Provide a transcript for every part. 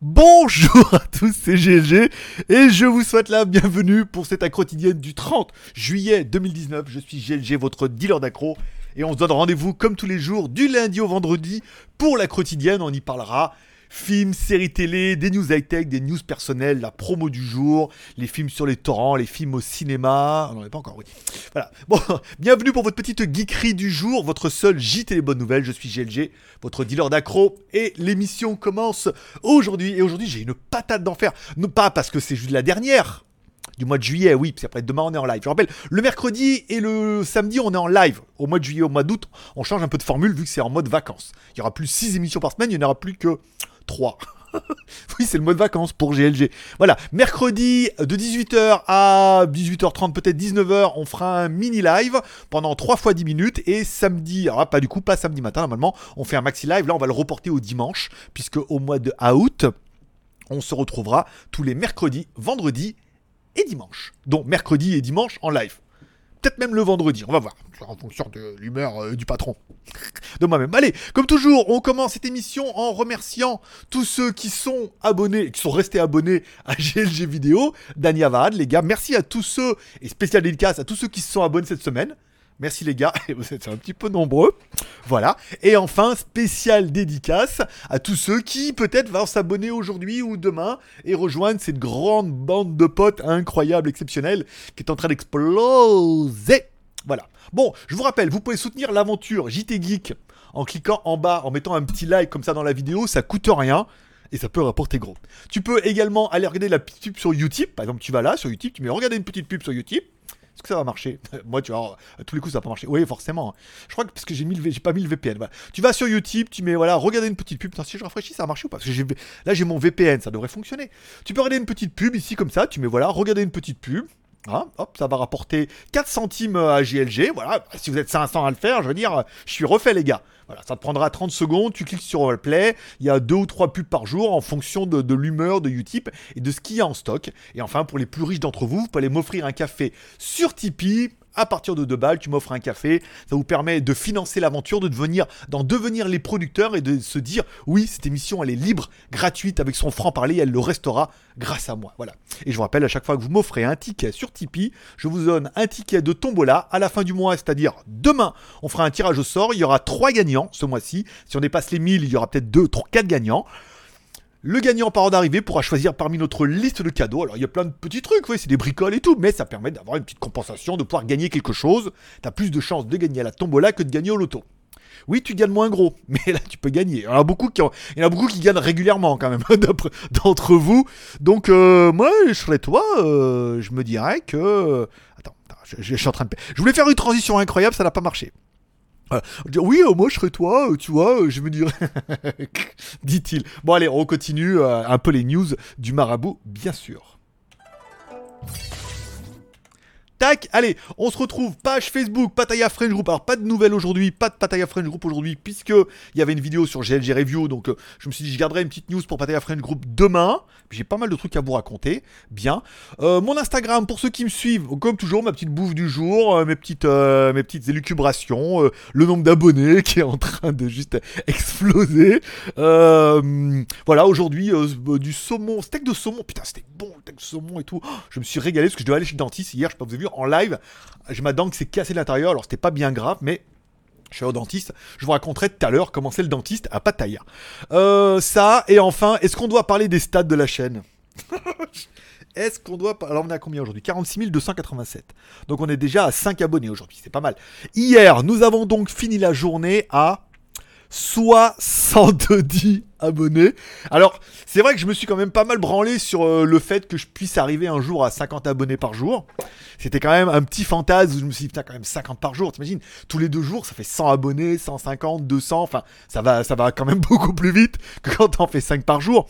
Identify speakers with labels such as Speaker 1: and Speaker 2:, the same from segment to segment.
Speaker 1: Bonjour à tous, c'est GLG et je vous souhaite la bienvenue pour cette quotidienne du 30 juillet 2019. Je suis GLG, votre dealer d'accro et on se donne rendez-vous comme tous les jours du lundi au vendredi pour la quotidienne. On y parlera films, séries télé, des news high-tech, des news personnelles, la promo du jour, les films sur les torrents, les films au cinéma. On n'en est pas encore, oui. Voilà. Bon, bienvenue pour votre petite geekerie du jour, votre seul JT les bonnes nouvelles. Je suis GLG, votre dealer d'accro. Et l'émission commence aujourd'hui. Et aujourd'hui, j'ai une patate d'enfer. Non pas parce que c'est juste la dernière, du mois de juillet, oui, puis après demain on est en live. Je rappelle, le mercredi et le samedi on est en live. Au mois de juillet, au mois d'août, on change un peu de formule vu que c'est en mode vacances. Il y aura plus 6 émissions par semaine, il n'y en aura plus que 3. oui, c'est le mode vacances pour GLG. Voilà, mercredi de 18h à 18h30, peut-être 19h, on fera un mini live pendant 3 fois 10 minutes. Et samedi, alors pas du coup, pas samedi matin, normalement, on fait un maxi live. Là, on va le reporter au dimanche, puisque au mois de août, on se retrouvera tous les mercredis, vendredis et dimanche. Donc mercredi et dimanche en live. Peut-être même le vendredi, on va voir, en fonction de l'humeur euh, du patron. de moi-même. Allez, comme toujours, on commence cette émission en remerciant tous ceux qui sont abonnés, qui sont restés abonnés à GLG Vidéo, Dani Avad, les gars. Merci à tous ceux, et spécial dédicace à tous ceux qui se sont abonnés cette semaine. Merci les gars, vous êtes un petit peu nombreux. Voilà. Et enfin, spécial dédicace à tous ceux qui peut-être vont s'abonner aujourd'hui ou demain et rejoindre cette grande bande de potes incroyable, exceptionnelle, qui est en train d'exploser. Voilà. Bon, je vous rappelle, vous pouvez soutenir l'aventure JT Geek en cliquant en bas, en mettant un petit like comme ça dans la vidéo, ça coûte rien et ça peut rapporter gros. Tu peux également aller regarder la petite pub sur YouTube. Par exemple, tu vas là sur YouTube, tu mets regarder une petite pub sur YouTube. Est-ce que ça va marcher Moi, tu vois, à tous les coups, ça va pas marcher. Oui, forcément. Je crois que parce que j'ai pas mis le VPN. Tu vas sur YouTube, tu mets voilà, regarder une petite pub. Si je rafraîchis, ça a marché ou pas Parce que là, j'ai mon VPN, ça devrait fonctionner. Tu peux regarder une petite pub ici comme ça. Tu mets voilà, regarder une petite pub. Hein, hop, ça va rapporter 4 centimes à GLG. Voilà, si vous êtes 500 à le faire, je veux dire, je suis refait, les gars. Voilà, ça te prendra 30 secondes, tu cliques sur play, il y a deux ou trois pubs par jour en fonction de, l'humeur de Utip et de ce qu'il y a en stock. Et enfin, pour les plus riches d'entre vous, vous pouvez m'offrir un café sur Tipeee à partir de 2 balles, tu m'offres un café. Ça vous permet de financer l'aventure, de devenir, d'en devenir les producteurs et de se dire oui, cette émission elle est libre, gratuite avec son franc parler, elle le restera grâce à moi. Voilà. Et je vous rappelle à chaque fois que vous m'offrez un ticket sur Tipeee, je vous donne un ticket de tombola à la fin du mois, c'est-à-dire demain, on fera un tirage au sort. Il y aura 3 gagnants ce mois-ci. Si on dépasse les 1000, il y aura peut-être 2, 3, 4 gagnants. Le gagnant par ordre d'arrivée pourra choisir parmi notre liste de cadeaux. Alors il y a plein de petits trucs, oui, c'est des bricoles et tout, mais ça permet d'avoir une petite compensation, de pouvoir gagner quelque chose. T'as plus de chances de gagner à la tombola que de gagner au loto. Oui, tu gagnes moins gros, mais là tu peux gagner. Il y en a beaucoup qui, gagnent régulièrement quand même d'entre vous. Donc euh, moi, je serais toi, euh, je me dirais que... Attends, je, je, suis en train de... Je voulais faire une transition incroyable, ça n'a pas marché. Voilà. Oui, euh, moi je serais toi, euh, tu vois, euh, je me dirais. Dit-il. Bon, allez, on continue euh, un peu les news du marabout, bien sûr. Allez, on se retrouve, page Facebook, Pataya French Group. Alors, pas de nouvelles aujourd'hui, pas de Pataya French Group aujourd'hui, puisque il y avait une vidéo sur GLG Review. Donc, euh, je me suis dit, je garderai une petite news pour Pataya French Group demain. J'ai pas mal de trucs à vous raconter. Bien. Euh, mon Instagram, pour ceux qui me suivent, comme toujours, ma petite bouffe du jour, euh, mes, petites, mes élucubrations, le nombre d'abonnés qui est en train de juste exploser. voilà, aujourd'hui, du saumon, steak de saumon. Putain, c'était bon, le steak de saumon et tout. Oh, je me suis régalé parce que je devais aller chez le dentiste hier, je sais pas, vous avez vu, en live. J'ai ma dent qui s'est cassée de l'intérieur, alors c'était pas bien grave, mais je suis au dentiste. Je vous raconterai tout à l'heure comment c'est le dentiste à Pattaya. Euh, ça, et enfin, est-ce qu'on doit parler des stats de la chaîne? Est-ce qu'on doit... Alors on est à combien aujourd'hui? 46 287. Donc on est déjà à 5 abonnés aujourd'hui, c'est pas mal. Hier, nous avons donc fini la journée à 70 abonnés. Alors, c'est vrai que je me suis quand même pas mal branlé sur euh, le fait que je puisse arriver un jour à 50 abonnés par jour. C'était quand même un petit fantasme où je me suis dit, putain, quand même 50 par jour, t'imagines? Tous les deux jours, ça fait 100 abonnés, 150, 200, enfin, ça va, ça va quand même beaucoup plus vite que quand on fait 5 par jour.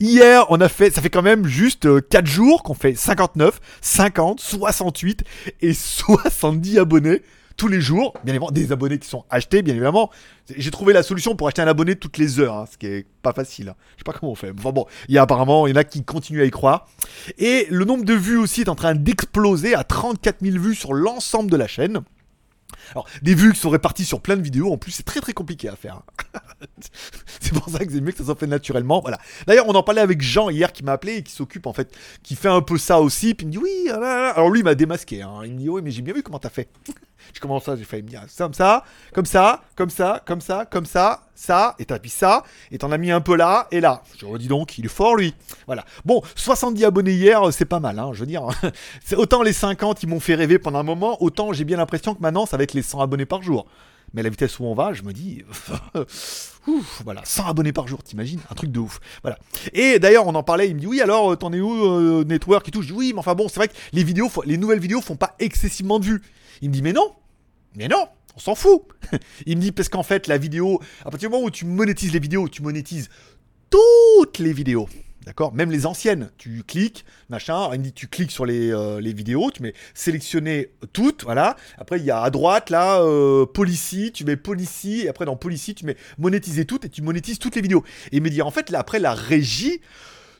Speaker 1: Hier, on a fait, ça fait quand même juste euh, 4 jours qu'on fait 59, 50, 68 et 70 abonnés tous les jours. Bien évidemment, des abonnés qui sont achetés, bien évidemment. J'ai trouvé la solution pour acheter un abonné toutes les heures, hein, ce qui est pas facile. Hein. Je sais pas comment on fait. Enfin bon, il y a apparemment, il y en a qui continuent à y croire. Et le nombre de vues aussi est en train d'exploser à 34 000 vues sur l'ensemble de la chaîne. Alors, des vues qui sont réparties sur plein de vidéos, en plus, c'est très très compliqué à faire. c'est pour ça que c'est mieux que ça soit fait naturellement. Voilà. D'ailleurs, on en parlait avec Jean hier qui m'a appelé et qui s'occupe en fait, qui fait un peu ça aussi. Puis il me dit oui. Ah Alors lui, il m'a démasqué. Hein. Il me dit oui, mais j'ai bien vu comment t'as fait. Je commence ça, j'ai fait, dit comme ça, comme ça, comme ça, comme ça, comme ça, ça, et t'as mis ça, et t'en as mis un peu là et là. Je redis donc, il est fort lui. Voilà. Bon, 70 abonnés hier, c'est pas mal, hein, je veux dire. autant les 50 ils m'ont fait rêver pendant un moment, autant j'ai bien l'impression que maintenant ça va être les 100 abonnés par jour. Mais à la vitesse où on va, je me dis, ouf, voilà, 100 abonnés par jour, t'imagines Un truc de ouf. Voilà. Et d'ailleurs, on en parlait, il me dit, oui, alors, t'en es où, euh, Network et tout? Je dis, oui, mais enfin bon, c'est vrai que les vidéos, les nouvelles vidéos font pas excessivement de vues. Il me dit, mais non, mais non, on s'en fout. il me dit, parce qu'en fait, la vidéo, à partir du moment où tu monétises les vidéos, tu monétises toutes les vidéos. D'accord? Même les anciennes, tu cliques, machin, il me dit tu cliques sur les, euh, les, vidéos, tu mets sélectionner toutes, voilà. Après il y a à droite là, euh, policy, tu mets policy, et après dans policy tu mets monétiser toutes et tu monétises toutes les vidéos. Et il me dit en fait là, après la régie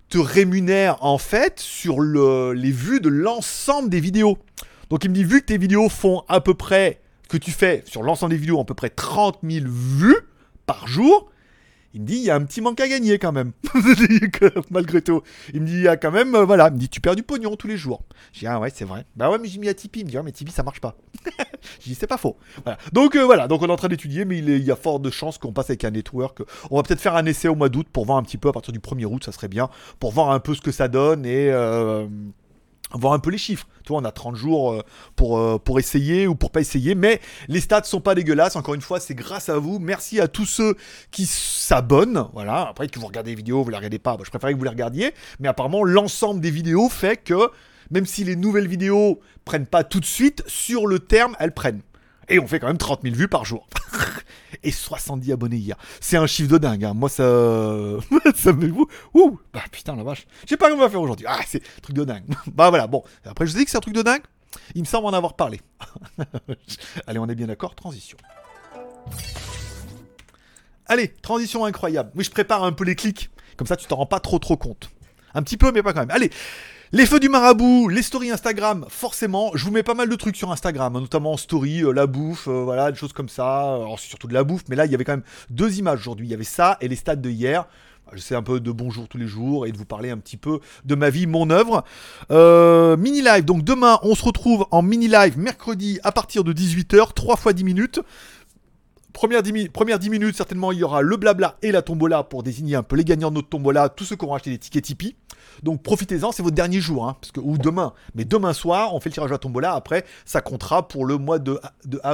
Speaker 1: te rémunère en fait sur le, les vues de l'ensemble des vidéos. Donc il me dit vu que tes vidéos font à peu près, que tu fais sur l'ensemble des vidéos à peu près 30 000 vues par jour, il me dit, il y a un petit manque à gagner quand même. Malgré tout. Il me dit, il y a quand même, euh, voilà, il me dit, tu perds du pognon tous les jours. J'ai dit, ah ouais, c'est vrai. Bah ouais, mais j'ai mis à Tipeee. Il me dit, ah, mais Tipeee, ça marche pas. j'ai dit, c'est pas faux. Voilà. Donc euh, voilà, donc on est en train d'étudier, mais il, y a fort de chances qu'on passe avec un network. On va peut-être faire un essai au mois d'août pour voir un petit peu à partir du 1er août, ça serait bien, pour voir un peu ce que ça donne et. Euh, voir un peu les chiffres. Tu vois, on a 30 jours euh, pour, euh, pour essayer ou pour pas essayer, mais les stats sont pas dégueulasses. Encore une fois, c'est grâce à vous. Merci à tous ceux qui s'abonnent. Voilà. Après, que vous regardez les vidéos, vous les regardez pas. je préférais que vous les regardiez. Mais apparemment, l'ensemble des vidéos fait que même si les nouvelles vidéos prennent pas tout de suite, sur le terme, elles prennent. Et on fait quand même 30 000 vues par jour. et 70 abonnés hier. C'est un chiffre de dingue. Hein. Moi, ça. ça me. Ouh Bah putain, la vache. Je sais pas comment on va faire aujourd'hui. Ah, c'est truc de dingue. bah voilà, bon. Après, je vous dis que c'est un truc de dingue. Il me semble en avoir parlé. Allez, on est bien d'accord. Transition. Allez, transition incroyable. Oui, je prépare un peu les clics. Comme ça, tu t'en rends pas trop trop compte. Un petit peu, mais pas quand même. Allez, les feux du marabout, les stories Instagram, forcément, je vous mets pas mal de trucs sur Instagram, hein, notamment en story, euh, la bouffe, euh, voilà, des choses comme ça. Alors c'est surtout de la bouffe, mais là il y avait quand même deux images aujourd'hui. Il y avait ça et les stats de hier. J'essaie un peu de bonjour tous les jours et de vous parler un petit peu de ma vie, mon œuvre. Euh, mini live, donc demain on se retrouve en mini live mercredi à partir de 18h, 3 fois 10 minutes. Première 10, première 10 minutes, certainement, il y aura le blabla et la tombola pour désigner un peu les gagnants de notre tombola, tous ceux qui auront acheté des tickets Tipeee. Donc profitez-en, c'est votre dernier jour, hein, ou demain. Mais demain soir, on fait le tirage à la tombola. Après, ça comptera pour le mois de,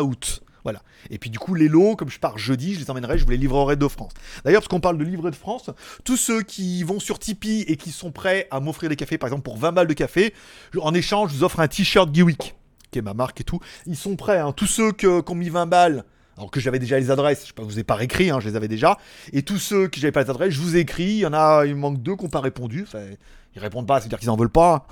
Speaker 1: août. Voilà. Et puis du coup, les lots, comme je pars jeudi, je les emmènerai, je vous les livrerai de France. D'ailleurs, parce qu'on parle de livrer de France, tous ceux qui vont sur Tipeee et qui sont prêts à m'offrir des cafés, par exemple pour 20 balles de café, en échange, je vous offre un t-shirt Geewick, qui est ma marque et tout. Ils sont prêts, hein. tous ceux qui ont mis 20 balles alors que j'avais déjà les adresses, je ne vous ai pas écrit, hein, je les avais déjà. Et tous ceux qui n'avaient pas les adresses, je vous ai écrit. Il y en a, il manque deux qui n'ont pas répondu. Enfin, ils répondent pas, c'est-à-dire qu'ils n'en veulent pas.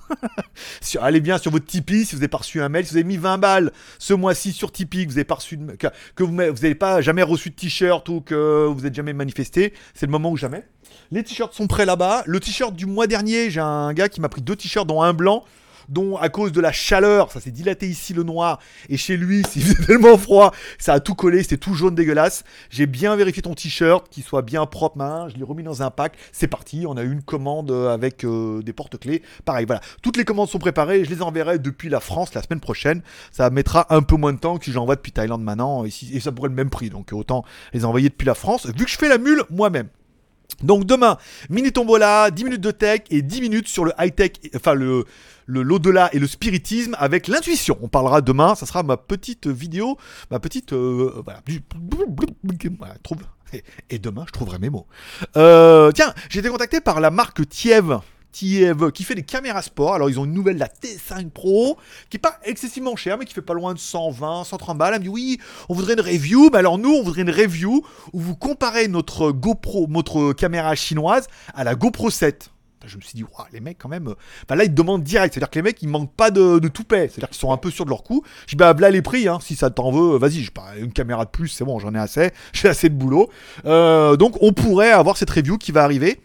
Speaker 1: allez bien sur votre Tipeee si vous avez pas reçu un mail, si vous avez mis 20 balles ce mois-ci sur Tipeee, que vous pas reçu n'avez pas jamais reçu de t-shirt ou que vous n'êtes jamais manifesté, c'est le moment ou jamais. Les t-shirts sont prêts là-bas. Le t-shirt du mois dernier, j'ai un gars qui m'a pris deux t-shirts dont un blanc dont à cause de la chaleur, ça s'est dilaté ici le noir, et chez lui, s'il faisait tellement froid, ça a tout collé, c'était tout jaune dégueulasse. J'ai bien vérifié ton t-shirt, qu'il soit bien propre, main, je l'ai remis dans un pack, c'est parti, on a une commande euh, avec euh, des porte-clés. Pareil, voilà, toutes les commandes sont préparées, je les enverrai depuis la France la semaine prochaine. Ça mettra un peu moins de temps que si j'envoie depuis Thaïlande maintenant, et, et ça pourrait le même prix, donc autant les envoyer depuis la France, vu que je fais la mule moi-même. Donc demain, mini tombola, 10 minutes de tech et 10 minutes sur le high-tech, enfin le, l'au-delà et le spiritisme avec l'intuition. On parlera demain, ça sera ma petite vidéo, ma petite... Euh, voilà. Et demain, je trouverai mes mots. Euh, tiens, j'ai été contacté par la marque Tiev qui fait des caméras sport. Alors ils ont une nouvelle, la T5 Pro, qui est pas excessivement chère, mais qui fait pas loin de 120, 130 balles. Elle me dit oui, on voudrait une review. Mais alors nous, on voudrait une review où vous comparez notre GoPro, notre caméra chinoise à la GoPro 7 Je me suis dit, les mecs, quand même. Enfin, là, ils te demandent direct. C'est-à-dire que les mecs, ils manquent pas de, toupet. C'est-à-dire qu'ils sont un peu sûrs de leur coup. Je dis, bah, là, les prix, hein, si ça t'en veut, vas-y, j'ai pas une caméra de plus, c'est bon, j'en ai assez. J'ai assez de boulot. Euh, donc, on pourrait avoir cette review qui va arriver.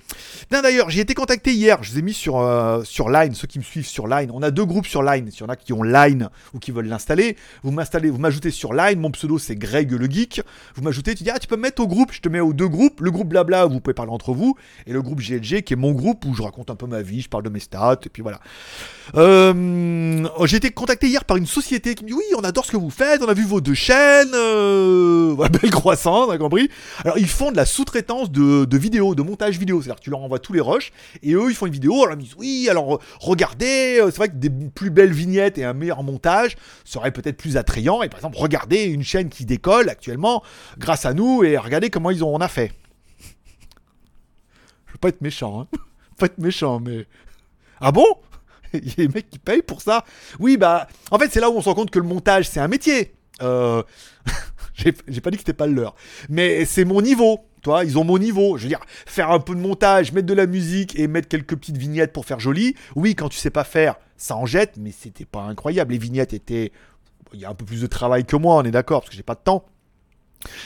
Speaker 1: D'ailleurs, j'ai été contacté hier. Je vous ai mis sur, euh, sur Line, ceux qui me suivent sur Line. On a deux groupes sur Line. S'il y en a qui ont Line ou qui veulent l'installer, vous m'installez, vous m'ajoutez sur Line. Mon pseudo, c'est Greg le Geek. Vous m'ajoutez, tu dis, ah, tu peux me mettre au groupe. Je te mets aux deux groupes. Le groupe Blabla, vous pouvez parler entre vous. Et le groupe GLG, qui est mon groupe où je raconte un peu ma vie, je parle de mes stats, et puis voilà. Euh, j'ai été contacté hier par une société qui me dit oui, on adore ce que vous faites, on a vu vos deux chaînes, euh, belle croissance, a compris. Alors ils font de la sous-traitance de, de vidéos, de montage vidéo, c'est-à-dire que tu leur envoies tous les rushs, et eux ils font une vidéo, alors ils me disent oui, alors regardez, euh, c'est vrai que des plus belles vignettes et un meilleur montage seraient peut-être plus attrayants, et par exemple regardez une chaîne qui décolle actuellement grâce à nous, et regardez comment ils ont, on a fait. Je veux pas être méchant, hein pas être méchant, mais. Ah bon? Il y a des mecs qui payent pour ça Oui, bah. En fait, c'est là où on se rend compte que le montage, c'est un métier. Euh. J'ai pas dit que c'était pas le leur. Mais c'est mon niveau. Toi, ils ont mon niveau. Je veux dire, faire un peu de montage, mettre de la musique et mettre quelques petites vignettes pour faire joli. Oui, quand tu sais pas faire, ça en jette, mais c'était pas incroyable. Les vignettes étaient. Il y a un peu plus de travail que moi, on est d'accord, parce que j'ai pas de temps.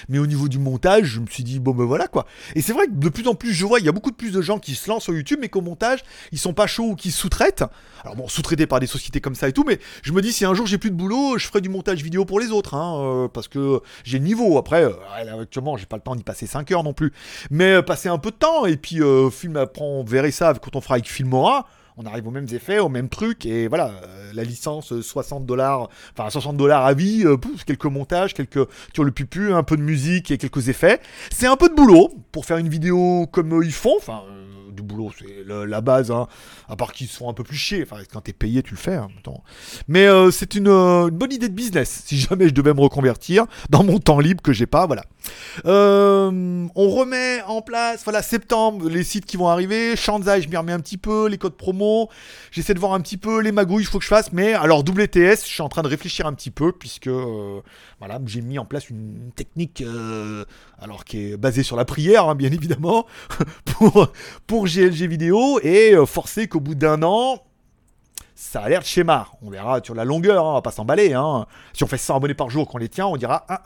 Speaker 1: Mais au niveau du montage, je me suis dit, bon ben voilà quoi. Et c'est vrai que de plus en plus, je vois, il y a beaucoup de plus de gens qui se lancent sur YouTube, mais qu'au montage, ils sont pas chauds ou qui sous-traitent. Alors bon, sous-traités par des sociétés comme ça et tout, mais je me dis, si un jour j'ai plus de boulot, je ferai du montage vidéo pour les autres, hein, euh, parce que j'ai le niveau. Après, euh, actuellement, j'ai pas le temps d'y passer 5 heures non plus. Mais euh, passer un peu de temps, et puis film, après, on verrait ça quand on fera avec Filmora on arrive aux mêmes effets, aux mêmes trucs, et voilà, euh, la licence 60 euh, dollars, enfin 60 dollars à vie, euh, quelques montages, quelques tu le pupu, un peu de musique et quelques effets. C'est un peu de boulot pour faire une vidéo comme ils font, enfin du boulot, c'est la base, hein, à part qu'ils se font un peu plus chier. Enfin, quand t'es payé, tu le fais. Hein, Mais c'est une, une, bonne idée de business, si jamais je devais me reconvertir dans mon temps libre que j'ai pas, voilà. Euh, on remet en place, voilà, septembre, les sites qui vont arriver. Shanzai, je m'y remets un petit peu, les codes promo. J'essaie de voir un petit peu les magouilles, il faut que je fasse. Mais alors, WTS, je suis en train de réfléchir un petit peu, puisque euh, voilà, j'ai mis en place une technique, euh, alors qui est basée sur la prière, hein, bien évidemment, pour, GLG vidéo. Et forcer qu'au bout d'un an, ça a l'air de schéma. On verra sur la longueur, hein, on va pas s'emballer. Hein. Si on fait 100 abonnés par jour qu'on les tient, on dira. Ah,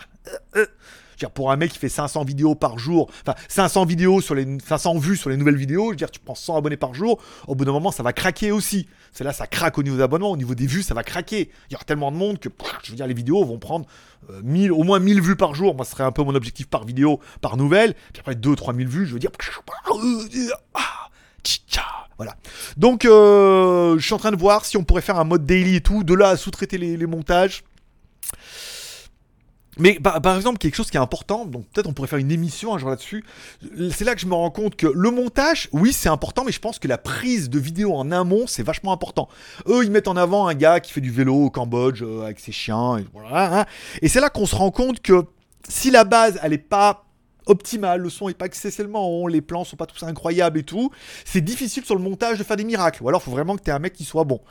Speaker 1: dire, pour un mec qui fait 500 vidéos par jour, enfin 500 vidéos sur les 500 vues sur les nouvelles vidéos, je veux dire, tu prends 100 abonnés par jour, au bout d'un moment, ça va craquer aussi. C'est là, ça craque au niveau d'abonnement, au niveau des vues, ça va craquer. Il y aura tellement de monde que, je veux dire, les vidéos vont prendre 1000, euh, au moins 1000 vues par jour. Moi, ce serait un peu mon objectif par vidéo, par nouvelle. Puis après, 2-3 000 vues, je veux dire, voilà. Donc, euh, je suis en train de voir si on pourrait faire un mode daily et tout, de là à sous-traiter les montages. Mais par, exemple, quelque chose qui est important, donc peut-être on pourrait faire une émission un jour là-dessus. C'est là que je me rends compte que le montage, oui, c'est important, mais je pense que la prise de vidéo en amont, c'est vachement important. Eux, ils mettent en avant un gars qui fait du vélo au Cambodge euh, avec ses chiens, et voilà. Hein. Et c'est là qu'on se rend compte que si la base, elle est pas optimale, le son est pas excessivement rond, les plans sont pas tous incroyables et tout, c'est difficile sur le montage de faire des miracles. Ou alors, il faut vraiment que tu aies un mec qui soit bon.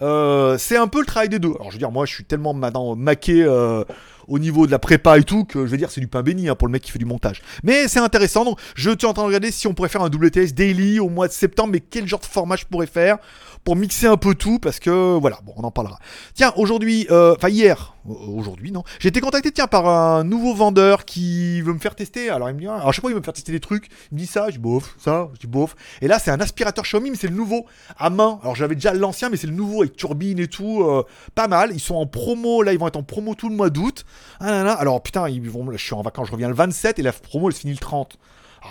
Speaker 1: Euh, c'est un peu le travail des deux. Alors, je veux dire, moi, je suis tellement maintenant maqué. Euh, au niveau de la prépa et tout, que je veux dire, c'est du pain béni hein, pour le mec qui fait du montage. Mais c'est intéressant, donc je suis en train de regarder si on pourrait faire un WTS daily au mois de septembre, mais quel genre de format je pourrais faire pour mixer un peu tout, parce que voilà, bon, on en parlera. Tiens, aujourd'hui, euh, enfin hier, aujourd'hui non, j'ai été contacté tiens par un nouveau vendeur qui veut me faire tester. Alors il me dit, alors je sais pas, il veut me faire tester des trucs. Il me dit ça, je dis bof, ça, je dis bof. Et là, c'est un aspirateur Xiaomi, mais c'est le nouveau à main. Alors j'avais déjà l'ancien, mais c'est le nouveau avec turbine et tout, euh, pas mal. Ils sont en promo, là, ils vont être en promo tout le mois d'août. Ah alors putain, ils vont, je suis en vacances, je reviens le 27 et la promo elle se finit le 30.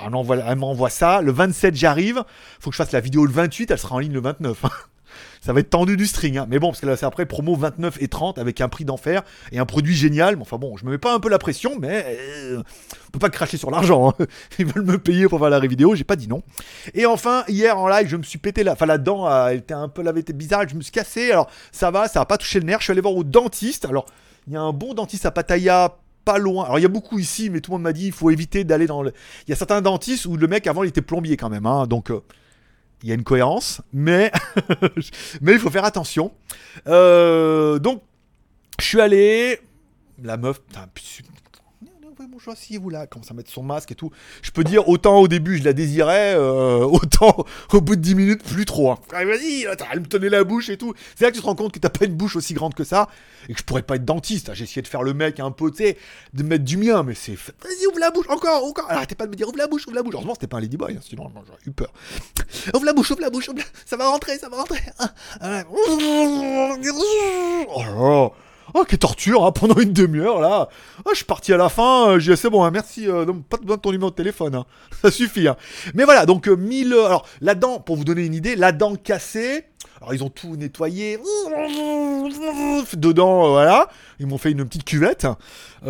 Speaker 1: Alors elle m'envoie ça, le 27 j'arrive, faut que je fasse la vidéo le 28, elle sera en ligne le 29. ça va être tendu du string, hein. mais bon, parce que là c'est après promo 29 et 30 avec un prix d'enfer et un produit génial. Mais enfin bon, je me mets pas un peu la pression, mais euh, on peut pas cracher sur l'argent. Hein. Ils veulent me payer pour faire la vidéo, j'ai pas dit non. Et enfin, hier en live, je me suis pété la, enfin la dent, elle était un peu, elle été bizarre, je me suis cassé. Alors ça va, ça a pas touché le nerf. Je suis allé voir au dentiste. Alors il y a un bon dentiste à Pattaya, pas loin. Alors il y a beaucoup ici, mais tout le monde m'a dit il faut éviter d'aller dans le. Il y a certains dentistes où le mec avant il était plombier quand même, hein, donc euh, il y a une cohérence, mais mais il faut faire attention. Euh, donc je suis allé, la meuf, putain, bonjour, asseyez-vous là. Commence à mettre son masque et tout. Je peux dire, autant au début, je la désirais, euh, autant au bout de 10 minutes, plus trop. Hein. Allez, vas-y, elle me tenait la bouche et tout. C'est là que tu te rends compte que t'as pas une bouche aussi grande que ça et que je pourrais pas être dentiste. J'ai essayé de faire le mec un peu, tu sais, de mettre du mien, mais c'est. Vas-y, ouvre la bouche, encore, encore. Arrêtez pas de me dire, ouvre la bouche, ouvre la bouche. Heureusement, c'était pas un ladyboy, hein, sinon j'aurais eu peur. Ouvre la bouche, ouvre la bouche, ouvre la... ça va rentrer, ça va rentrer. Ah, ah, oh Oh, quelle torture, hein, pendant une demi-heure, là. Oh, je suis parti à la fin, euh, j'ai c'est bon, hein, merci, euh, pas besoin de ton numéro de téléphone, hein. ça suffit. Hein. Mais voilà, donc 1000... Euh, alors, la dent, pour vous donner une idée, la dent cassée, alors ils ont tout nettoyé, dedans, voilà, ils m'ont fait une petite cuvette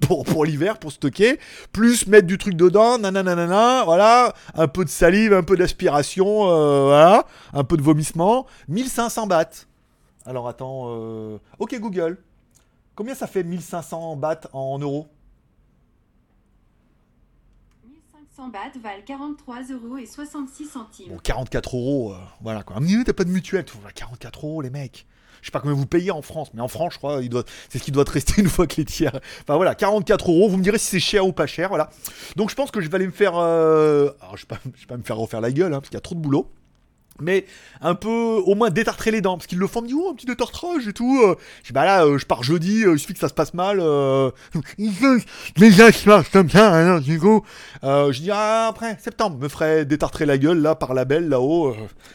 Speaker 1: pour, pour l'hiver, pour stocker, plus mettre du truc dedans, nanana, voilà, un peu de salive, un peu d'aspiration, voilà, un peu de vomissement, 1500 bahts. Alors attends. Euh, ok Google. Combien ça fait 1500 bahts en euros
Speaker 2: 1500 bahts valent 43 euros et 66 centimes.
Speaker 1: Bon, 44 euros, euh, voilà quoi. t'as pas de mutuelle, 44 euros les mecs. Je sais pas combien vous payez en France, mais en France, je crois, il doit, c'est ce qui doit te rester une fois que les tiers. Enfin voilà, 44 euros. Vous me direz si c'est cher ou pas cher, voilà. Donc je pense que je vais aller me faire. Euh, alors je vais, pas, vais pas me faire refaire la gueule, hein, parce qu'il y a trop de boulot mais un peu au moins détartrer les dents. Parce qu'ils le font me dit oh un petit détartrage et tout euh. je dis bah là euh, je pars jeudi euh, il suffit que ça se passe mal euh... je marche comme ça hein, du coup. Je dis ah, après septembre me ferai détartrer la gueule là par la belle là-haut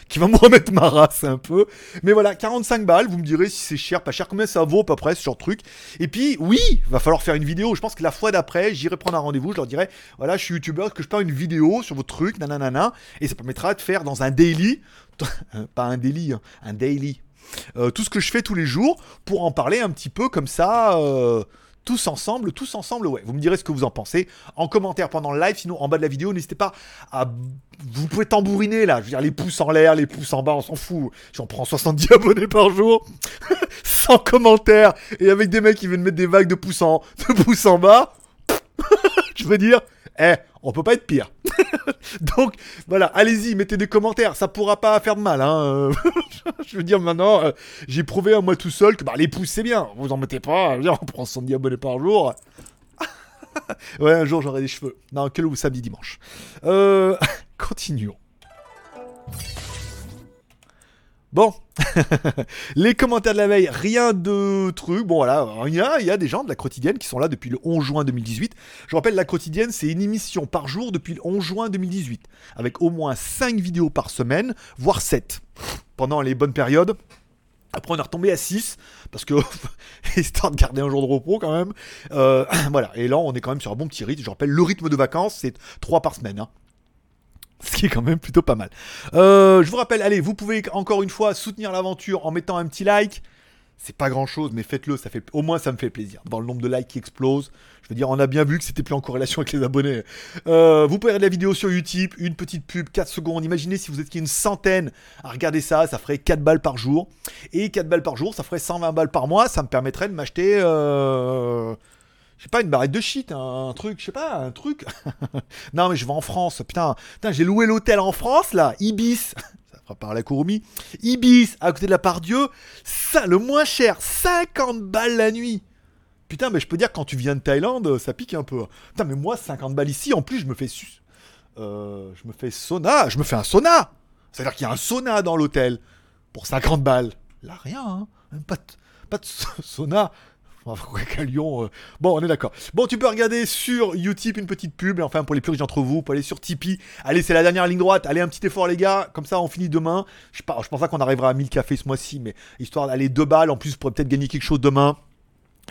Speaker 1: qui va me remettre ma race un peu. Mais voilà 45 balles vous me direz si c'est cher pas cher combien ça vaut à peu près ce genre de truc. Et puis oui va falloir faire une vidéo. Je pense que la fois d'après j'irai prendre un rendez-vous je leur dirai voilà je suis youtubeur que je fais une vidéo sur votre truc nanana et ça permettra de faire dans un daily pas un délit, hein, un daily. Euh, tout ce que je fais tous les jours pour en parler un petit peu comme ça. Euh, tous ensemble, tous ensemble, ouais. Vous me direz ce que vous en pensez en commentaire pendant le live. Sinon, en bas de la vidéo, n'hésitez pas à. Vous pouvez tambouriner là. Je veux dire, les pouces en l'air, les pouces en bas, on s'en fout. J'en prends 70 abonnés par jour, sans commentaires, et avec des mecs qui viennent mettre des vagues de pouces en, de pouces en bas. je veux dire, eh, on peut pas être pire. Donc voilà, allez-y, mettez des commentaires, ça pourra pas faire de mal. Hein. je veux dire maintenant, euh, j'ai prouvé à moi tout seul que bah, les pouces c'est bien, vous en mettez pas, on prend 110 abonnés par jour. ouais, un jour j'aurai des cheveux. Non, que le samedi dimanche. Euh, continuons. Bon, les commentaires de la veille, rien de truc. Bon voilà, il y, a, y a des gens de la quotidienne qui sont là depuis le 11 juin 2018. Je rappelle, la quotidienne, c'est une émission par jour depuis le 11 juin 2018, avec au moins 5 vidéos par semaine, voire 7, pendant les bonnes périodes. Après, on est retombé à 6, parce que, histoire de garder un jour de repos quand même. Euh, voilà, et là, on est quand même sur un bon petit rythme. Je rappelle, le rythme de vacances, c'est 3 par semaine. Hein. Ce qui est quand même plutôt pas mal. Euh, je vous rappelle, allez, vous pouvez encore une fois soutenir l'aventure en mettant un petit like. C'est pas grand chose, mais faites-le, ça fait au moins ça me fait plaisir. Dans le nombre de likes qui explose, je veux dire, on a bien vu que c'était plus en corrélation avec les abonnés. Euh, vous pouvez regarder la vidéo sur YouTube, une petite pub, 4 secondes. Imaginez si vous étiez une centaine à regarder ça, ça ferait 4 balles par jour. Et 4 balles par jour, ça ferait 120 balles par mois. Ça me permettrait de m'acheter. Euh je sais pas, une barrette de shit, un, truc, je sais pas, un truc. non, mais je vais en France, putain, putain j'ai loué l'hôtel en France, là, Ibis. Ça fera par la Courmi. Ibis, à côté de la Pardieu, ça, le moins cher, 50 balles la nuit. Putain, mais je peux dire, quand tu viens de Thaïlande, ça pique un peu. Putain, mais moi, 50 balles ici, en plus, je me fais sus. Euh, je me fais sauna, je me fais un sauna. C'est-à-dire qu'il y a un sauna dans l'hôtel pour 50 balles. Là, rien, hein. Même pas pas de sauna. Euh. Bon, on est d'accord. Bon, tu peux regarder sur Utip une petite pub. Enfin, pour les plus riches d'entre vous, pour aller sur Tipeee. Allez, c'est la dernière ligne droite. Allez, un petit effort, les gars. Comme ça, on finit demain. Je, je pense pas qu'on arrivera à 1000 cafés ce mois-ci, mais histoire d'aller deux balles. En plus, pour peut-être gagner quelque chose demain.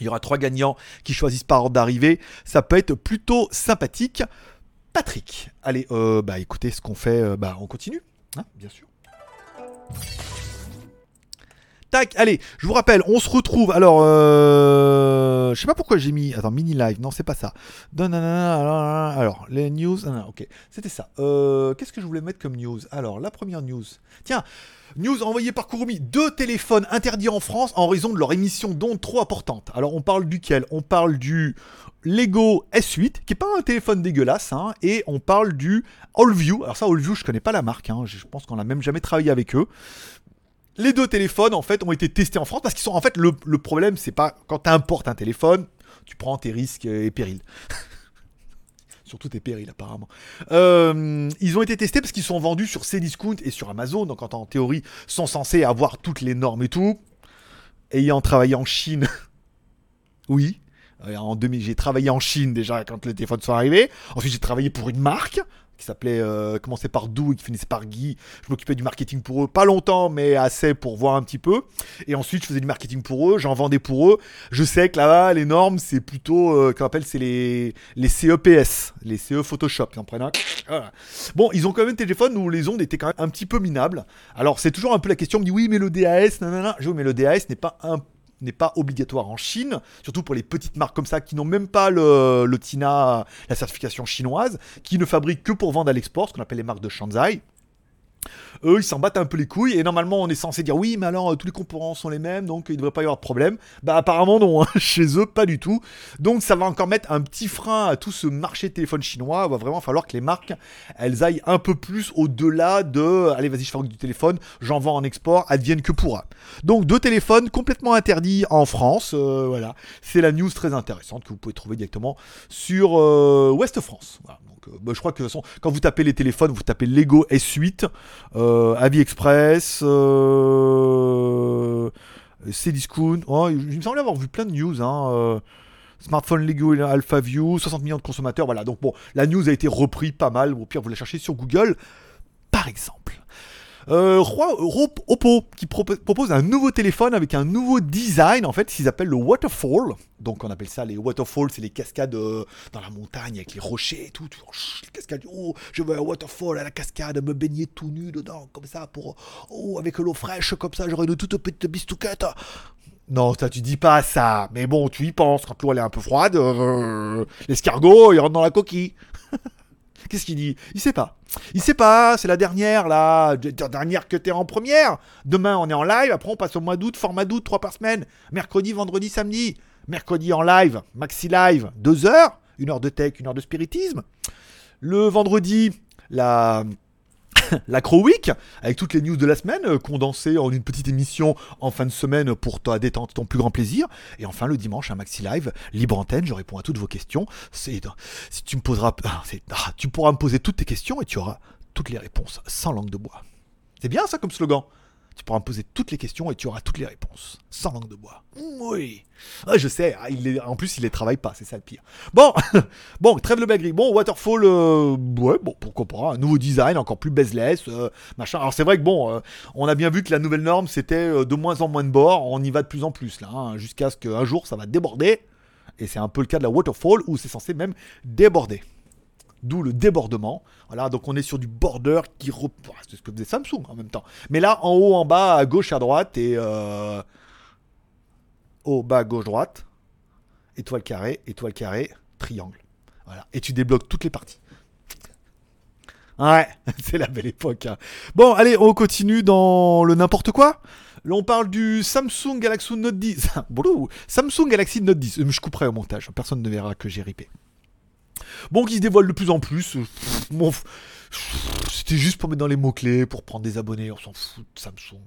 Speaker 1: Il y aura trois gagnants qui choisissent par ordre d'arrivée. Ça peut être plutôt sympathique. Patrick. Allez, euh, bah écoutez, ce qu'on fait, euh, bah on continue, hein, bien sûr. Tac, allez, je vous rappelle, on se retrouve. Alors, euh, je sais pas pourquoi j'ai mis. Attends, mini live, non, c'est pas ça. Alors, les news. ok, c'était ça. Euh, qu'est-ce que je voulais mettre comme news? Alors, la première news. Tiens, news envoyée par Kurumi. Deux téléphones interdits en France en raison de leur émission d'ondes trop importantes. Alors, on parle duquel? On parle du Lego S8, qui est pas un téléphone dégueulasse, hein, et on parle du Allview. Alors ça, Allview, je connais pas la marque, hein, je pense qu'on a même jamais travaillé avec eux les deux téléphones en fait ont été testés en France parce qu'ils sont en fait le, problème c'est pas quand tu importes un téléphone tu prends tes risques et périls. Surtout tes périls apparemment. Euh, ils ont été testés parce qu'ils sont vendus sur Cdiscount et sur Amazon, donc en théorie sont censés avoir toutes les normes et tout. Ayant travaillé en Chine, oui, euh, en 2000, j'ai travaillé en Chine déjà quand les téléphones sont arrivés. Ensuite, j'ai travaillé pour une marque qui s'appelait, euh, commençait par Dou et qui finissait par Guy. Je m'occupais du marketing pour eux, pas longtemps, mais assez pour voir un petit peu. Et ensuite, je faisais du marketing pour eux, j'en vendais pour eux. Je sais que là-bas, les normes, c'est plutôt, euh, qu'on appelle, c'est les, CEPS, les CE Photoshop. Ils en prennent un. Bon, ils ont quand même un téléphone où les ondes étaient quand même un petit peu minables. Alors, c'est toujours un peu la question, on me dit oui, mais le DAS, nanana. Je dis, oui, mais le DAS n'est pas un n'est pas obligatoire en Chine, surtout pour les petites marques comme ça qui n'ont même pas le, TINA, la certification chinoise, qui ne fabriquent que pour vendre à l'export, ce qu'on appelle les marques de Shanghai. Eux, ils s'en battent un peu les couilles et normalement on est censé dire oui, mais alors euh, tous les composants sont les mêmes donc il ne devrait pas y avoir de problème. Bah apparemment non, hein. chez eux pas du tout. Donc ça va encore mettre un petit frein à tout ce marché de téléphone chinois. Il va vraiment falloir que les marques elles aillent un peu plus au-delà de allez vas-y je fabrique du téléphone, j'en vends en export, advienne que pourra. Donc deux téléphones complètement interdits en France. euh, voilà, c'est la news très intéressante que vous pouvez trouver directement sur euh, Ouest France. Euh, bah, je crois que façon, quand vous tapez les téléphones, vous tapez Lego S8, euh, AliExpress, euh, Cdiscount. Oh, il me semblait avoir vu plein de news. Hein, Smartphone Lego Alpha View, 60 millions de consommateurs. Voilà, donc bon, la news a été reprise pas mal. Au pire, vous la cherchez sur Google, par exemple. Euh, Ro- Oppo qui propo- propose un nouveau téléphone avec un nouveau design en fait, qu'ils appellent le waterfall. Donc on appelle ça les waterfalls, c'est les cascades euh, dans la montagne avec les rochers et tout. Les cascades, oh, je veux un waterfall à la cascade, me baigner tout nu dedans comme ça pour oh avec l'eau fraîche comme ça, j'aurai une toute petite bistouquette. Non, ça tu dis pas ça, mais bon, tu y penses quand l'eau est un peu froide. euh, L'escargot, il rentre dans la coquille. Qu'est-ce qu'il dit? Il sait pas. Il sait pas, c'est la dernière là, dernière que t'es en première. Demain on est en live, après on passe au mois d'août, format d'août, 3 par semaine. Mercredi, vendredi, samedi. Mercredi en live, maxi live, 2 heures, une heure de tech, une heure de spiritisme. Le vendredi, la la Crow Week, avec toutes les news de la semaine, euh, condensées en une petite émission en fin de semaine pour ta détente, ton plus grand plaisir. Et enfin, le dimanche, un maxi live, libre antenne, je réponds à toutes vos questions. C'est, si tu me poseras, ah, ah, tu pourras me poser toutes tes questions et tu auras toutes les réponses, sans langue de bois. C'est bien ça comme slogan? Tu pourras me poser toutes les questions et tu auras toutes les réponses, sans langue de bois. Oui. Ah, je sais, ah, en plus il les travaille pas, c'est ça le pire. Bon, bon, trêve le bagri. Bon, Waterfall, euh, ouais, bon, pourquoi pas. Un nouveau design, encore plus bezeless, euh, machin. Alors c'est vrai que bon, euh, on a bien vu que la nouvelle norme c'était euh, de moins en moins de bords. On y va de plus en plus là, hein, jusqu'à ce qu'un jour ça va déborder. Et c'est un peu le cas de la Waterfall où c'est censé même déborder. D'où le débordement. Voilà, donc on est sur du border qui rep... Ah, C'est ce que faisait Samsung en même temps. Mais là, en haut, en bas, à gauche, à droite, et euh... haut, bas, gauche, droite, étoile carré, étoile carré, triangle. Voilà, et tu débloques toutes les parties. Ouais, c'est la belle époque. hein. Bon, allez, on continue dans le n'importe quoi. Là, on parle du Samsung Galaxy Note 10. Boulou, Samsung Galaxy Note 10. Euh, Je couperai au montage, personne ne verra que j'ai ripé. Bon, qui se dévoile de plus en plus. C'était juste pour mettre dans les mots-clés, pour prendre des abonnés. On s'en fout de Samsung.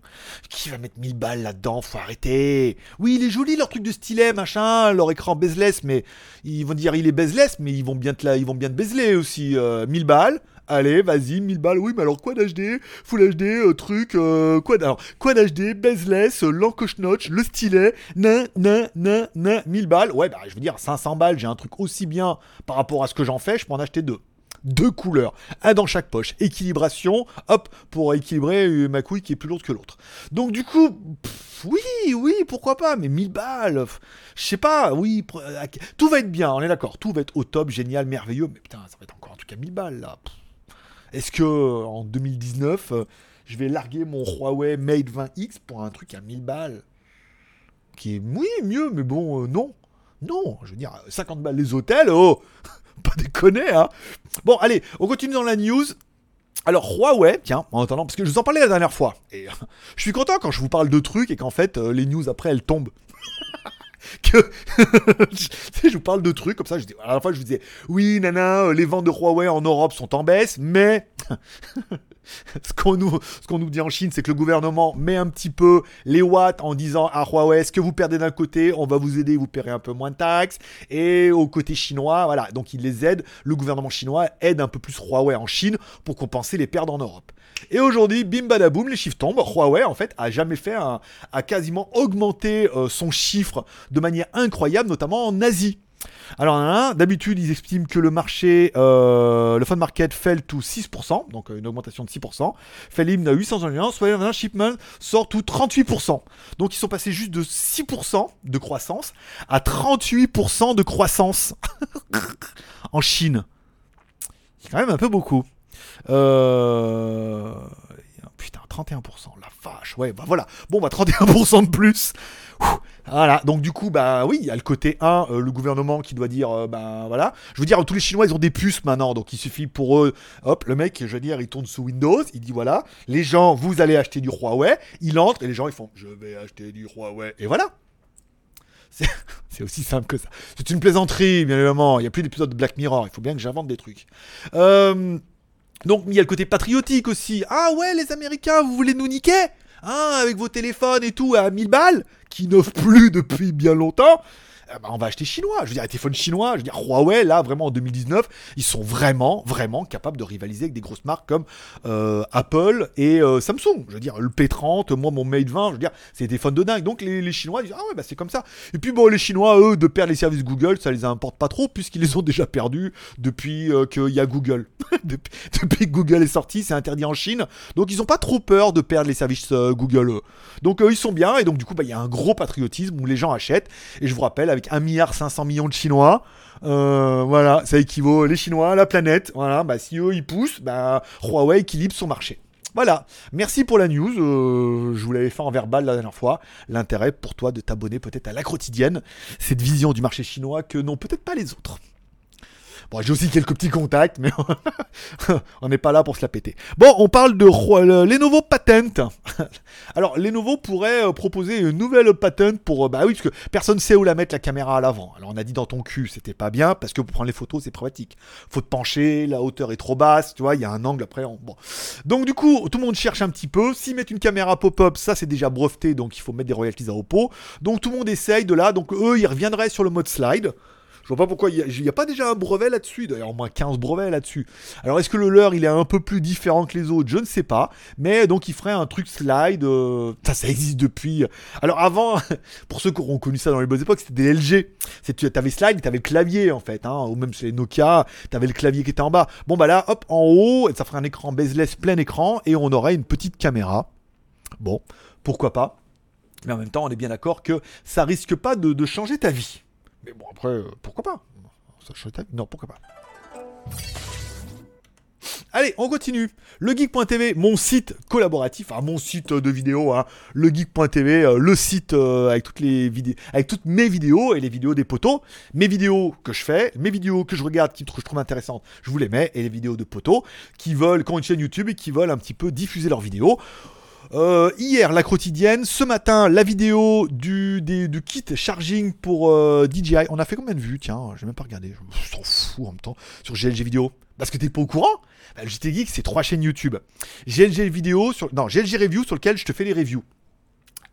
Speaker 1: Qui va mettre 1000 balles là-dedans? Faut arrêter. Oui, il est joli leur truc de stylet, machin, leur écran bezeless, mais ils vont dire il est bezeless, mais ils vont bien te, la, ils vont bien te bezeler aussi. Euh, 1000 balles. Allez, vas-y, 1000 balles. Oui, mais alors quoi d'HD Full HD, euh, truc, euh, quoi d'HD Quoi d'HD, bezeless, euh, l'encoche notch, le stylet, nan, nan, nan, nan, 1000 balles. Ouais, bah je veux dire, 500 balles, j'ai un truc aussi bien par rapport à ce que j'en fais, je peux en acheter deux. Deux couleurs, un dans chaque poche, équilibration, hop, pour équilibrer euh, ma couille qui est plus lourde que l'autre. Donc du coup, oui, oui, pourquoi pas, mais 1000 balles, je sais pas, oui, tout va être bien, on est d'accord, tout va être au top, génial, merveilleux, mais putain, ça va être encore un truc à 1000 balles là. Est-ce que euh, en 2019, euh, je vais larguer mon Huawei Mate 20X pour un truc à 1000 balles Qui est, oui, mieux, mais bon, euh, non. Non, je veux dire, 50 balles les hôtels, oh Pas déconner, hein Bon, allez, on continue dans la news. Alors, Huawei, tiens, en attendant, parce que je vous en parlais la dernière fois, et je suis content quand je vous parle de trucs et qu'en fait, les news après, elles tombent. je vous parle de trucs comme ça. Je à la fois, je vous disais, oui, nana, euh, les ventes de Huawei en Europe sont en baisse, mais ce qu'on nous, ce qu'on nous dit en Chine, c'est que le gouvernement met un petit peu les watts en disant à Huawei, ce que vous perdez d'un côté, on va vous aider, vous paierez un peu moins de taxes. Et au côté chinois, voilà, donc il les aide. Le gouvernement chinois aide un peu plus Huawei en Chine pour compenser les pertes en Europe. Et aujourd'hui, bim badaboum, les chiffres tombent. Huawei, en fait, a jamais fait un, a quasiment augmenté euh, son chiffre de manière incroyable, notamment en Asie. Alors, d'habitude, ils estiment que le marché, euh, le phone market fell to 6%, donc euh, une augmentation de 6%. Felim a 800 millions, soit un shipment sort tout 38%. Donc, ils sont passés juste de 6% de croissance à 38% de croissance en Chine. C'est quand même un peu beaucoup. Euh... Putain, 31%, la vache, ouais, bah voilà. Bon, bah 31% de plus. Voilà, donc du coup, bah oui, il y a le côté 1, euh, le gouvernement qui doit dire, euh, bah voilà. Je veux dire, tous les Chinois, ils ont des puces maintenant, donc il suffit pour eux, hop, le mec, je veux dire, il tourne sous Windows, il dit, voilà, les gens, vous allez acheter du Huawei, il entre, et les gens, ils font, je vais acheter du Huawei, et voilà. C'est aussi simple que ça. C'est une plaisanterie, bien évidemment. Il n'y a plus d'épisodes de Black Mirror. Il faut bien que j'invente des trucs. Euh, donc, il y a le côté patriotique aussi. Ah ouais, les Américains, vous voulez nous niquer? Hein, avec vos téléphones et tout à 1000 balles, qui n'offrent plus depuis bien longtemps. Eh ben, on va acheter chinois. Je veux dire, les téléphones chinois, je veux dire, Huawei, là, vraiment en 2019, ils sont vraiment, vraiment capables de rivaliser avec des grosses marques comme euh, Apple et euh, Samsung. Je veux dire, le P30, moi, mon Mate 20, je veux dire, c'est des téléphones de dingue. Donc, les, les Chinois disent, ah ouais, bah c'est comme ça. Et puis, bon, les Chinois, eux, de perdre les services Google, ça les importe pas trop, puisqu'ils les ont déjà perdus depuis euh, qu'il y a Google. depuis, que Google est sorti, c'est interdit en Chine. Donc, ils ont pas trop peur de perdre les services Google. eux. Donc, ils sont bien. Et donc, du coup, bah, il y a un gros patriotisme où les gens achètent. Et je vous rappelle, avec 1 milliard 500 millions de Chinois, euh, voilà, ça équivaut les Chinois, la planète. Voilà, bah, si eux ils poussent, bah, Huawei équilibre son marché. Voilà, merci pour la news. euh, je vous l'avais fait en verbal la dernière fois. L'intérêt pour toi de t'abonner peut-être à la quotidienne, cette vision du marché chinois que n'ont peut-être pas les autres. Bon, j'ai aussi quelques petits contacts, mais on n'est pas là pour se la péter. Bon, on parle de le Lenovo Patent. Alors, Lenovo pourrait euh, proposer une nouvelle patent pour... euh, bah oui, parce que personne sait où la mettre la caméra à l'avant. Alors, on a dit dans ton cul, c'était pas bien, parce que pour prendre les photos, c'est pratique. Faut te pencher, la hauteur est trop basse, tu vois, il y a un angle après. on- Bon. Donc, du coup, tout le monde cherche un petit peu. S'ils mettent une caméra pop-up, ça, c'est déjà breveté, donc il faut mettre des royalties à Oppo. Donc, tout le monde essaye de là. Donc, eux, ils reviendraient sur le mode slide. Je vois pas pourquoi il n'y a, pas déjà un brevet là-dessus, d'ailleurs au moins 15 brevets là-dessus. Alors est-ce que le leur il est un peu plus différent que les autres? Je ne sais pas. Mais donc il ferait un truc slide, euh, ça ça existe depuis. Alors avant, pour ceux qui auront connu ça dans les bonnes époques, c'était des LG. Tu avais slide et tu avais le clavier en fait, hein, ou même chez les Nokia, tu avais le clavier qui était en bas. Bon bah là, hop, en haut, ça ferait un écran bezeless plein écran et on aurait une petite caméra. Bon, pourquoi pas mais en même temps, on est bien d'accord que ça risque pas de changer ta vie. Mais bon, après, euh, pourquoi pas? Non, pourquoi pas? Allez, on continue. Legeek.tv, mon site collaboratif, enfin mon site de vidéo, hein, legeek.tv, euh, le site euh, avec toutes les vidéos, avec toutes mes vidéos et les vidéos des potos, mes vidéos que je fais, mes vidéos que je regarde, qui que je trouve intéressantes, je vous les mets, et les vidéos de potos qui veulent, qui ont une chaîne YouTube et qui veulent un petit peu diffuser leurs vidéos. Euh, hier, la quotidienne. Ce matin, la vidéo du, kit charging pour euh, DJI. On a fait combien de vues? Tiens, j'ai même pas regardé. Je m'en fous en même temps. Sur GLG Vidéo. Parce que t'es pas au courant? Bah, JT Geek, c'est trois chaînes YouTube. GLG Vidéo, sur, non, GLG Review sur lequel je te fais les reviews.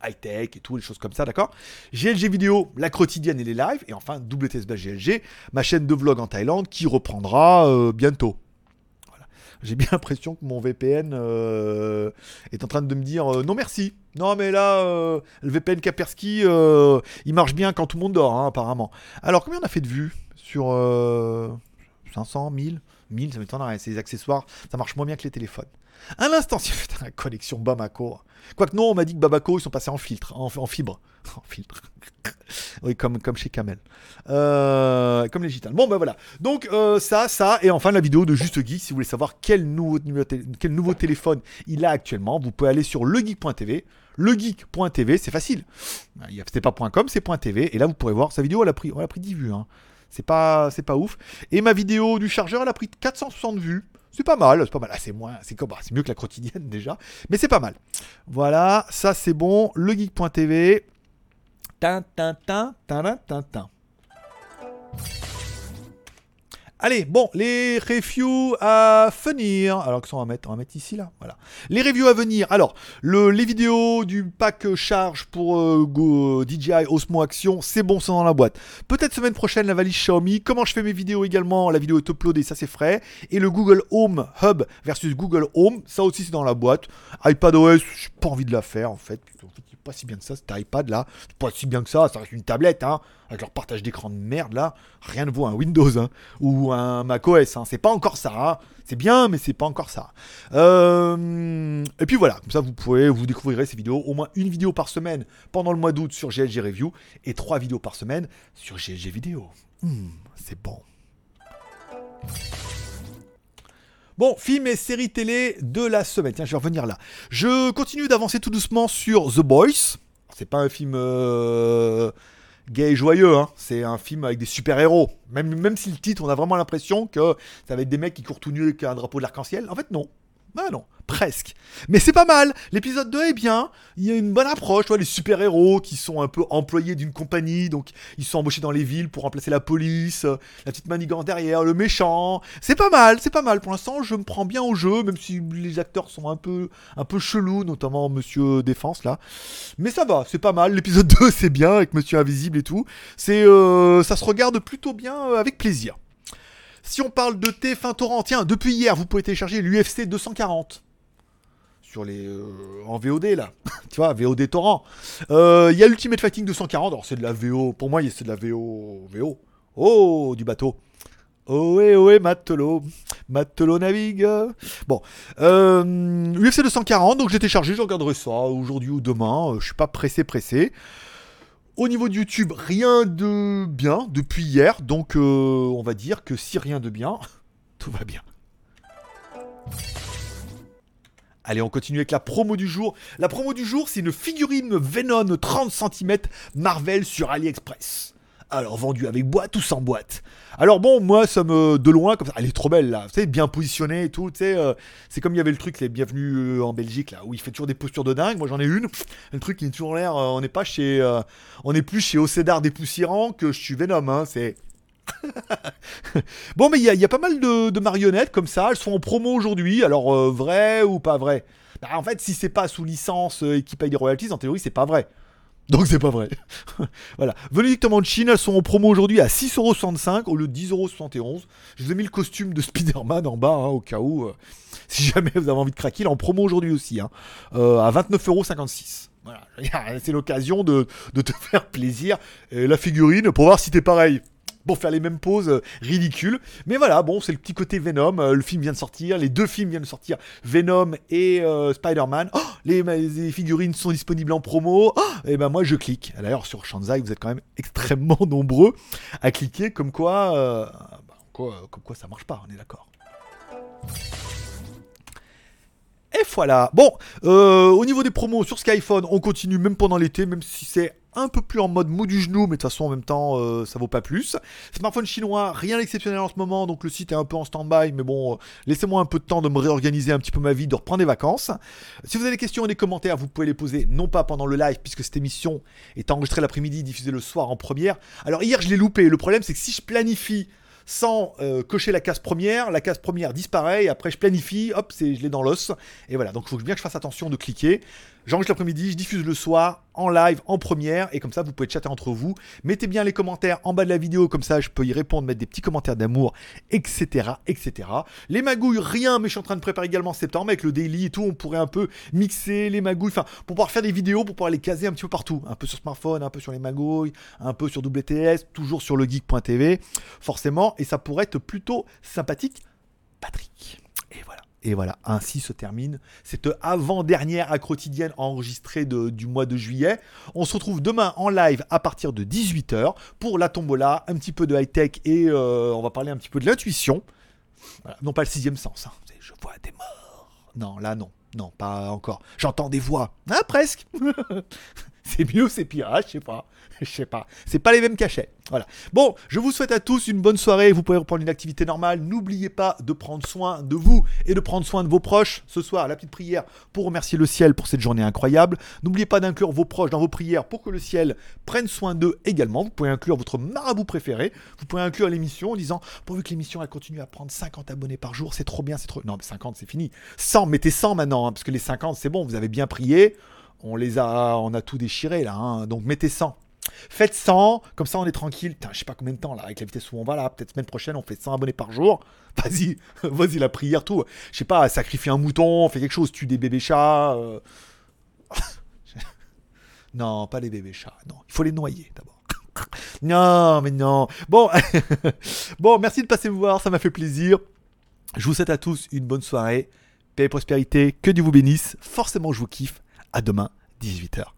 Speaker 1: High-tech et tout, les choses comme ça, d'accord? GLG Vidéo, la quotidienne et les lives. Et enfin, WTSB GLG, ma chaîne de vlog en Thaïlande qui reprendra euh, bientôt. J'ai bien l'impression que mon VPN euh, est en train de me dire euh, non merci. Non mais là, euh, le VPN Kaspersky, il marche bien quand tout le monde dort, hein, apparemment. Alors combien on a fait de vues sur euh, 500, 1000 1000, ça m'étonnerait. Les accessoires, ça marche moins bien que les téléphones. Un instant, si la connexion Bamako. Quoique non, on m'a dit que Babako, ils sont passés en filtre, en, fibre. En filtre. oui, comme, comme chez Camel. Euh, comme les gitans. Bon, ben voilà. Donc, euh, ça, ça, et enfin la vidéo de Juste Geek. Si vous voulez savoir quel nouveau, quel nouveau téléphone il a actuellement, vous pouvez aller sur legeek.tv. Legeek.tv, c'est facile. C'est pas .com, c'est .tv. Et là, vous pourrez voir sa vidéo, elle a pris, elle a pris 10 vues. hein. C'est pas, c'est pas ouf. Et ma vidéo du chargeur, elle a pris 460 vues. C'est pas mal, c'est pas mal. Ah, c'est moins, c'est bah, c'est mieux que la quotidienne déjà, mais c'est pas mal. Voilà, ça c'est bon. Legeek.tv. Tintin, tintin, tintin. Allez, bon, les reviews à venir. Alors, que ça, on va mettre, on va mettre ici, là. Voilà. Les reviews à venir. Alors, le, les vidéos du pack charge pour euh, Go- DJI Osmo Action, c'est bon, c'est dans la boîte. Peut-être semaine prochaine, la valise Xiaomi. Comment je fais mes vidéos également? La vidéo est uploadée, ça c'est frais. Et le Google Home Hub versus Google Home, ça aussi c'est dans la boîte. iPadOS, j'ai pas envie de la faire en fait. Pas si bien que ça, cet iPad là. C'est pas si bien que ça, ça reste une tablette, hein. Avec leur partage d'écran de merde là. Rien ne vaut un Windows, hein. Ou un macOS, hein. C'est pas encore ça, hein. C'est bien, mais c'est pas encore ça. Euh, Et puis voilà, comme ça vous pouvez, vous découvrirez ces vidéos. Au moins une vidéo par semaine pendant le mois d'août sur GLG Review et trois vidéos par semaine sur GLG Vidéo. Hmm, c'est bon. Bon, films et séries télé de la semaine. Tiens, je vais revenir là. Je continue d'avancer tout doucement sur The Boys. C'est pas un film euh, gay et joyeux, hein. c'est un film avec des super-héros. Même, même si le titre, on a vraiment l'impression que ça va être des mecs qui courent tout nus avec un drapeau de l'arc-en-ciel. En fait, non. Non, presque. Mais c'est pas mal. L'épisode 2 est bien. Il y a une bonne approche. Les super-héros qui sont un peu employés d'une compagnie. Donc, ils sont embauchés dans les villes pour remplacer la police. euh, La petite manigance derrière, le méchant. C'est pas mal, c'est pas mal. Pour l'instant, je me prends bien au jeu, même si les acteurs sont un peu, un peu chelous, notamment Monsieur Défense là. Mais ça va, c'est pas mal. L'épisode 2, c'est bien avec Monsieur Invisible et tout. C'est, euh, ça se regarde plutôt bien euh, avec plaisir. Si on parle de TF1 Torrent, tiens, depuis hier, vous pouvez télécharger l'UFC 240 sur les euh, en VOD là, tu vois, VOD Torrent. Euh, Il y a Ultimate Fighting 240, alors c'est de la VO, pour moi c'est de la VO, VO. Oh, du bateau. Ohé, ohé, matelot, matelot navigue. Bon, euh, UFC 240, donc j'ai téléchargé, je regarderai ça aujourd'hui ou demain, euh, je suis pas pressé, pressé. Au niveau de YouTube, rien de bien depuis hier, donc euh, on va dire que si rien de bien, tout va bien. Allez, on continue avec la promo du jour. La promo du jour, c'est une figurine Venom 30 cm Marvel sur AliExpress. Alors, vendue avec boîte ou sans boîte. Alors bon, moi, ça me... De loin, comme ça, elle est trop belle, là. Vous savez, bien positionnée et tout, tu sais. euh, c'est comme il y avait le truc, les bienvenus euh, en Belgique, là, où il fait toujours des postures de dingue. Moi, j'en ai une. Le truc, il est toujours l'air... euh, on n'est pas chez... on n'est plus chez Océdar dépoussiérant que je suis Venom, hein. C'est... bon, mais il y, a- pas mal de, marionnettes comme ça. Elles sont en promo aujourd'hui. Alors, vrai ou pas vrai? Bah, En fait, si c'est pas sous licence et qui paye des royalties, en théorie, c'est pas vrai. Donc, c'est pas vrai. voilà. De Chine, elles sont en promo aujourd'hui à 6,65€ au lieu de 10,71€. Je vous ai mis le costume de Spider-Man en bas, hein, au cas où. euh, si jamais vous avez envie de craquer, il est en promo aujourd'hui aussi. Hein, euh, à 29,56€. Voilà. C'est l'occasion de, de te faire plaisir. La figurine, pour voir si t'es pareil pour faire les mêmes poses euh, ridicules. Mais voilà, bon, c'est le petit côté Venom. euh, le film vient de sortir, les deux films viennent de sortir, Venom et euh, Spider-Man. Oh, les, figurines sont disponibles en promo. et ben moi, je clique. D'ailleurs, sur Shanzai, vous êtes quand même extrêmement nombreux à cliquer, comme quoi, bah, comme quoi ça marche pas. On est d'accord. Et voilà. Bon, au niveau des promos sur Skyphone, on continue même pendant l'été, même si c'est un peu plus en mode mou du genou, mais de toute façon en même temps euh, ça vaut pas plus. Smartphone chinois, rien d'exceptionnel en ce moment, donc le site est un peu en stand-by, mais bon, euh, laissez-moi un peu de temps de me réorganiser un petit peu ma vie, de reprendre des vacances. Si vous avez des questions et des commentaires, vous pouvez les poser non pas pendant le live, puisque cette émission est enregistrée l'après-midi, diffusée le soir en première. Alors hier je l'ai loupé, le problème c'est que si je planifie sans euh, cocher la case première, la case première disparaît, et après je planifie, hop, je l'ai dans l'os. Et voilà, donc il faut bien que je fasse attention de cliquer. J'enregistre l'après-midi, je diffuse le soir, en live, en première, et comme ça vous pouvez chatter entre vous. Mettez bien les commentaires en bas de la vidéo, comme ça je peux y répondre, mettre des petits commentaires d'amour, etc. etc. Les magouilles, rien, mais je suis en train de préparer également septembre avec le daily et tout, on pourrait un peu mixer les magouilles, enfin, pour pouvoir faire des vidéos, pour pouvoir les caser un petit peu partout. Un peu sur smartphone, un peu sur les magouilles, un peu sur WTS, toujours sur le geek.tv, forcément, et ça pourrait être plutôt sympathique. Patrick. Et voilà. Et voilà, ainsi se termine cette avant-dernière à quotidienne enregistrée du mois de juillet. On se retrouve demain en live à partir de 18h pour la tombola, un petit peu de high-tech et euh, on va parler un petit peu de l'intuition. Non pas le sixième sens, hein. Je vois des morts. Non, là non, non, pas encore. J'entends des voix. Ah, presque C'est mieux, c'est pire, ah, je sais pas. Je sais pas. C'est pas les mêmes cachets. Voilà. Bon, je vous souhaite à tous une bonne soirée. Vous pouvez reprendre une activité normale. N'oubliez pas de prendre soin de vous et de prendre soin de vos proches. Ce soir, la petite prière pour remercier le ciel pour cette journée incroyable. N'oubliez pas d'inclure vos proches dans vos prières pour que le ciel prenne soin d'eux également. Vous pouvez inclure votre marabout préféré. Vous pouvez inclure l'émission en disant pourvu que l'émission continue à prendre 50 abonnés par jour, c'est trop bien, c'est trop. Non, mais 50 c'est fini. 100, mettez 100 maintenant, hein, parce que les 50 c'est bon, vous avez bien prié. On les a, on a tout déchiré là, hein. donc mettez 100. Faites 100, comme ça on est tranquille. Putain, je sais pas combien de temps là, avec la vitesse où on va là, peut-être semaine prochaine on fait 100 abonnés par jour. Vas-y, vas-y la prière, tout. Je sais pas, sacrifier un mouton, fait quelque chose, tue des bébés chats. euh. non, pas les bébés chats, non, il faut les noyer d'abord. Non, mais non. Bon, bon, merci de passer me voir, ça m'a fait plaisir. Je vous souhaite à tous une bonne soirée. Paix et prospérité, que Dieu vous bénisse. Forcément, je vous kiffe. À demain, 18h. Bye bye.